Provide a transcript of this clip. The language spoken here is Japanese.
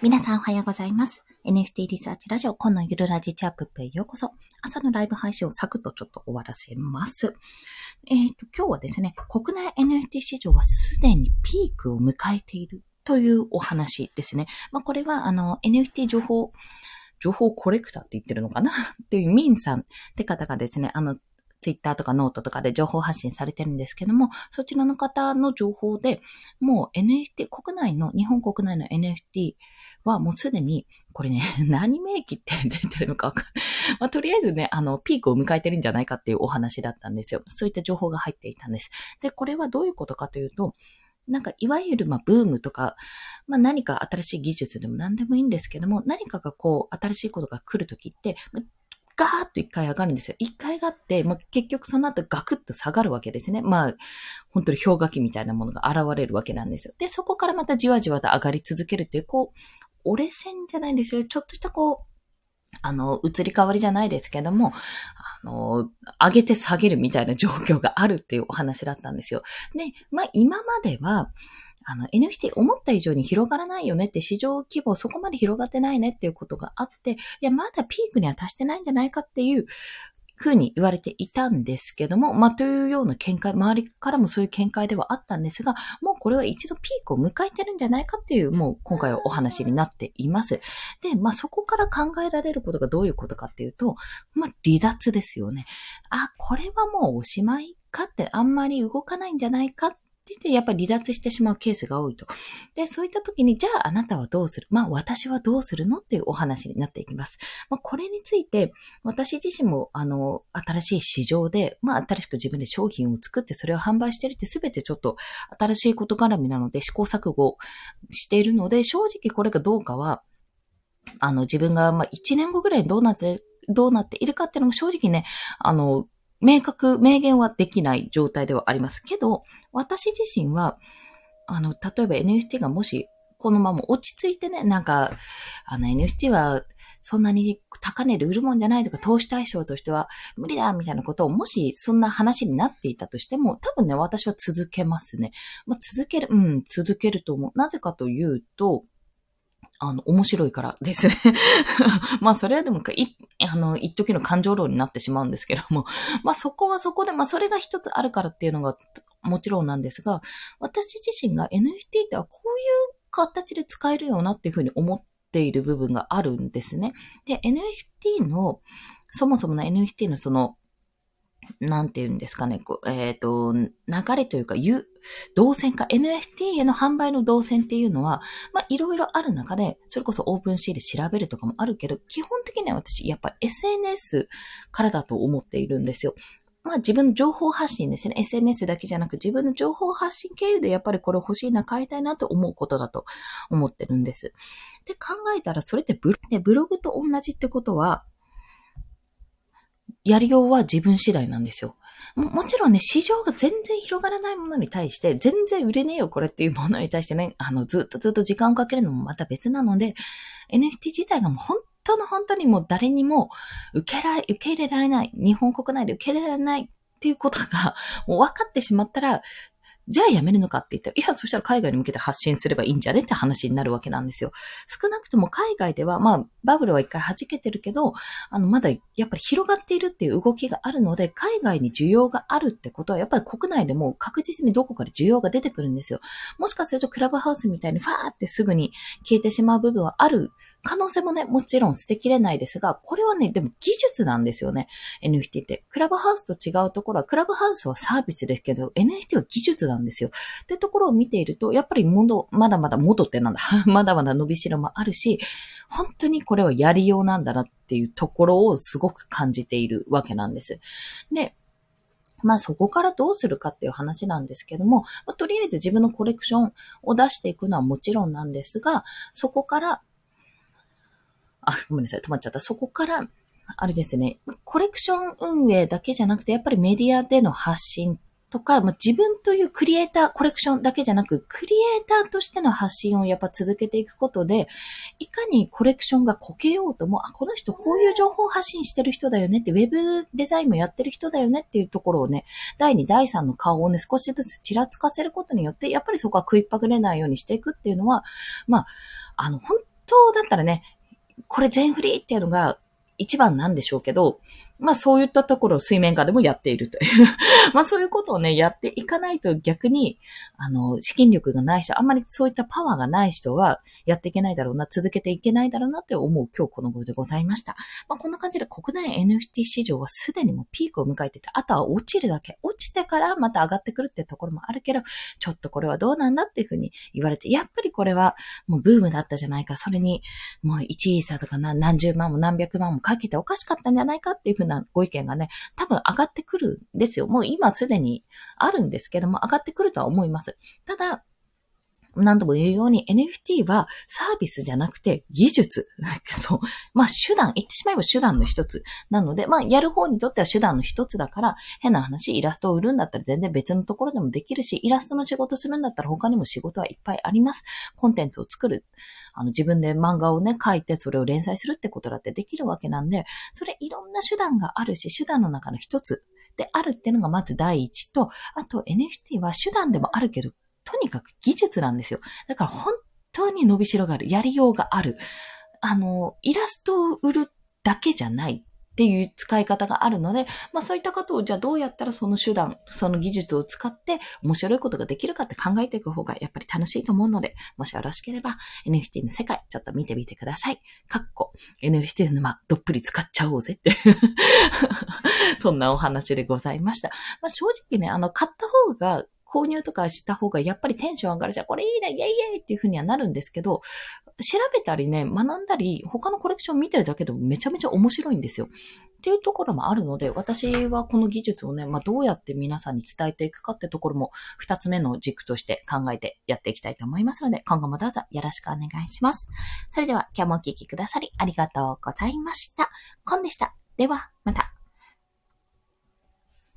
皆さんおはようございます。NFT リサーチラジオ、今のゆるラジチャップへようこそ。朝のライブ配信をサクッとちょっと終わらせます。えっ、ー、と、今日はですね、国内 NFT 市場はすでにピークを迎えているというお話ですね。まあ、これは、あの、NFT 情報、情報コレクターって言ってるのかな？っていうミンさんって方がですね、あの、ツイッターとかノートとかで情報発信されてるんですけども、そちらの方の情報で、もう NFT、国内の、日本国内の NFT はもうすでに、これね、何名義って出てるのかわかんない。まあ、とりあえずね、あの、ピークを迎えてるんじゃないかっていうお話だったんですよ。そういった情報が入っていたんです。で、これはどういうことかというと、なんか、いわゆる、まあ、ブームとか、まあ、何か新しい技術でも何でもいいんですけども、何かがこう、新しいことが来るときって、ガーッと一回上がるんですよ。一回上がって、まあ、結局その後ガクッと下がるわけですね。まあ、本当に氷河期みたいなものが現れるわけなんですよ。で、そこからまたじわじわと上がり続けるっていう、こう、折れ線じゃないんですよ。ちょっとしたこう、あの、移り変わりじゃないですけども、あの、上げて下げるみたいな状況があるっていうお話だったんですよ。で、まあ今までは、あの、NFT 思った以上に広がらないよねって市場規模そこまで広がってないねっていうことがあって、いや、まだピークには達してないんじゃないかっていうふうに言われていたんですけども、まあ、というような見解、周りからもそういう見解ではあったんですが、もうこれは一度ピークを迎えてるんじゃないかっていう、もう今回はお話になっています。で、まあ、そこから考えられることがどういうことかっていうと、まあ、離脱ですよね。あ、これはもうおしまいかってあんまり動かないんじゃないかっって、やっぱり離脱してしまうケースが多いと。で、そういった時に、じゃああなたはどうする？まあ私はどうするの？っていうお話になっていきます。まあこれについて、私自身も、あの、新しい市場で、まあ新しく自分で商品を作ってそれを販売してるってすべてちょっと新しいこと絡みなので試行錯誤しているので、正直これがどうかは、あの自分がまあ1年後ぐらいにどうなって、どうなっているかっていうのも正直ね、あの、明確、明言はできない状態ではありますけど、私自身は、あの、例えば NFT がもし、このまま落ち着いてね、なんか、あの NFT はそんなに高値で売るもんじゃないとか、投資対象としては無理だみたいなことを、もしそんな話になっていたとしても、多分ね、私は続けますね。まあ、続ける、うん、続けると思う。なぜかというと、あの、面白いからですね。まあ、それはでも、い、あの、一時の感情論になってしまうんですけども、まあ、そこはそこで、まあ、それが一つあるからっていうのが、もちろんなんですが、私自身が NFT ってはこういう形で使えるよなっていうふうに思っている部分があるんですね。で、NFT の、そもそもの NFT のその、なんて言うんですかね、こうえっ、ー、と、流れというか、ゆ、動線か、NFT への販売の動線っていうのは、まあ、いろいろある中で、それこそオープンシーで調べるとかもあるけど、基本的には私、やっぱ SNS からだと思っているんですよ。まあ自分の情報発信ですね。SNS だけじゃなく自分の情報発信経由でやっぱりこれ欲しいな、買いたいなと思うことだと思ってるんです。で考えたらそれってブログブログと同じってことは、やりようは自分次第なんですよ。も、もちろんね、市場が全然広がらないものに対して、全然売れねえよ、これっていうものに対してね、あの、ずっとずっと時間をかけるのもまた別なので、NFT 自体がもう本当の本当にもう誰にも受けられ、受け入れられない、日本国内で受け入れられないっていうことが、もう分かってしまったら、じゃあやめるのかって言ったら、いや、そしたら海外に向けて発信すればいいんじゃねって話になるわけなんですよ。少なくとも海外では、まあ、バブルは一回弾けてるけど、あの、まだやっぱり広がっているっていう動きがあるので、海外に需要があるってことは、やっぱり国内でも確実にどこかで需要が出てくるんですよ。もしかするとクラブハウスみたいにファーってすぐに消えてしまう部分はある可能性もね、もちろん捨てきれないですが、これはね、でも技術なんですよね。NFT って。クラブハウスと違うところは、クラブハウスはサービスですけど、NFT は技術なんですよ。ってところを見ていると、やっぱり戻、まだまだ元ってなんだ。まだまだ伸びしろもあるし、本当にこれはやりようなんだなっていうところをすごく感じているわけなんです。で、まあそこからどうするかっていう話なんですけども、まあ、とりあえず自分のコレクションを出していくのはもちろんなんですが、そこからあ、ごめんなさい、止まっちゃった。そこから、あれですね、コレクション運営だけじゃなくて、やっぱりメディアでの発信とか、まあ、自分というクリエイター、コレクションだけじゃなく、クリエイターとしての発信をやっぱ続けていくことで、いかにコレクションがこけようとも、あ、この人こういう情報発信してる人だよねって、ウェブデザインもやってる人だよねっていうところをね、第2、第3の顔をね、少しずつちらつかせることによって、やっぱりそこは食いっぱぐれないようにしていくっていうのは、まあ、あの、本当だったらね、これ全振りっていうのが一番なんでしょうけど、まあそういったところを水面下でもやっているという まあそういうことをね、やっていかないと逆に、あの、資金力がない人、あんまりそういったパワーがない人はやっていけないだろうな、続けていけないだろうなって思う今日この頃でございました。まあこんな感じで国内 NFT 市場はすでにもうピークを迎えてて、あとは落ちるだけ。落ちてからまた上がってくるってところもあるけど、ちょっとこれはどうなんだっていうふうに言われて、やっぱりこれはもうブームだったじゃないか。それにもう1位差とか何十万も何百万もかけておかしかったんじゃないかっていうふうになご意見がね、多分上がってくるんですよ。もう今すでにあるんですけども、上がってくるとは思います。ただ、何度も言うように NFT はサービスじゃなくて技術。そう。まあ手段、言ってしまえば手段の一つ。なので、まあやる方にとっては手段の一つだから、変な話、イラストを売るんだったら全然別のところでもできるし、イラストの仕事するんだったら他にも仕事はいっぱいあります。コンテンツを作る。あの自分で漫画をね、書いてそれを連載するってことだってできるわけなんで、それいろんな手段があるし、手段の中の一つであるっていうのがまず第一と、あと NFT は手段でもあるけど、とにかく技術なんですよ。だから本当に伸びしろがある。やりようがある。あの、イラストを売るだけじゃないっていう使い方があるので、まあそういったことをじゃあどうやったらその手段、その技術を使って面白いことができるかって考えていく方がやっぱり楽しいと思うので、もしよろしければ NFT の世界ちょっと見てみてください。かっこ NFT の沼どっぷり使っちゃおうぜって そんなお話でございました。まあ正直ね、あの買った方が購入とかした方がやっぱりテンション上がるし、これいいね、イェイイェイっていう風にはなるんですけど、調べたりね、学んだり、他のコレクション見てるだけでもめちゃめちゃ面白いんですよ。っていうところもあるので、私はこの技術をね、まあ、どうやって皆さんに伝えていくかってところも、二つ目の軸として考えてやっていきたいと思いますので、今後もどうぞよろしくお願いします。それでは、今日もお聴きくださりありがとうございました。コンでした。では、また。